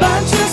Bàn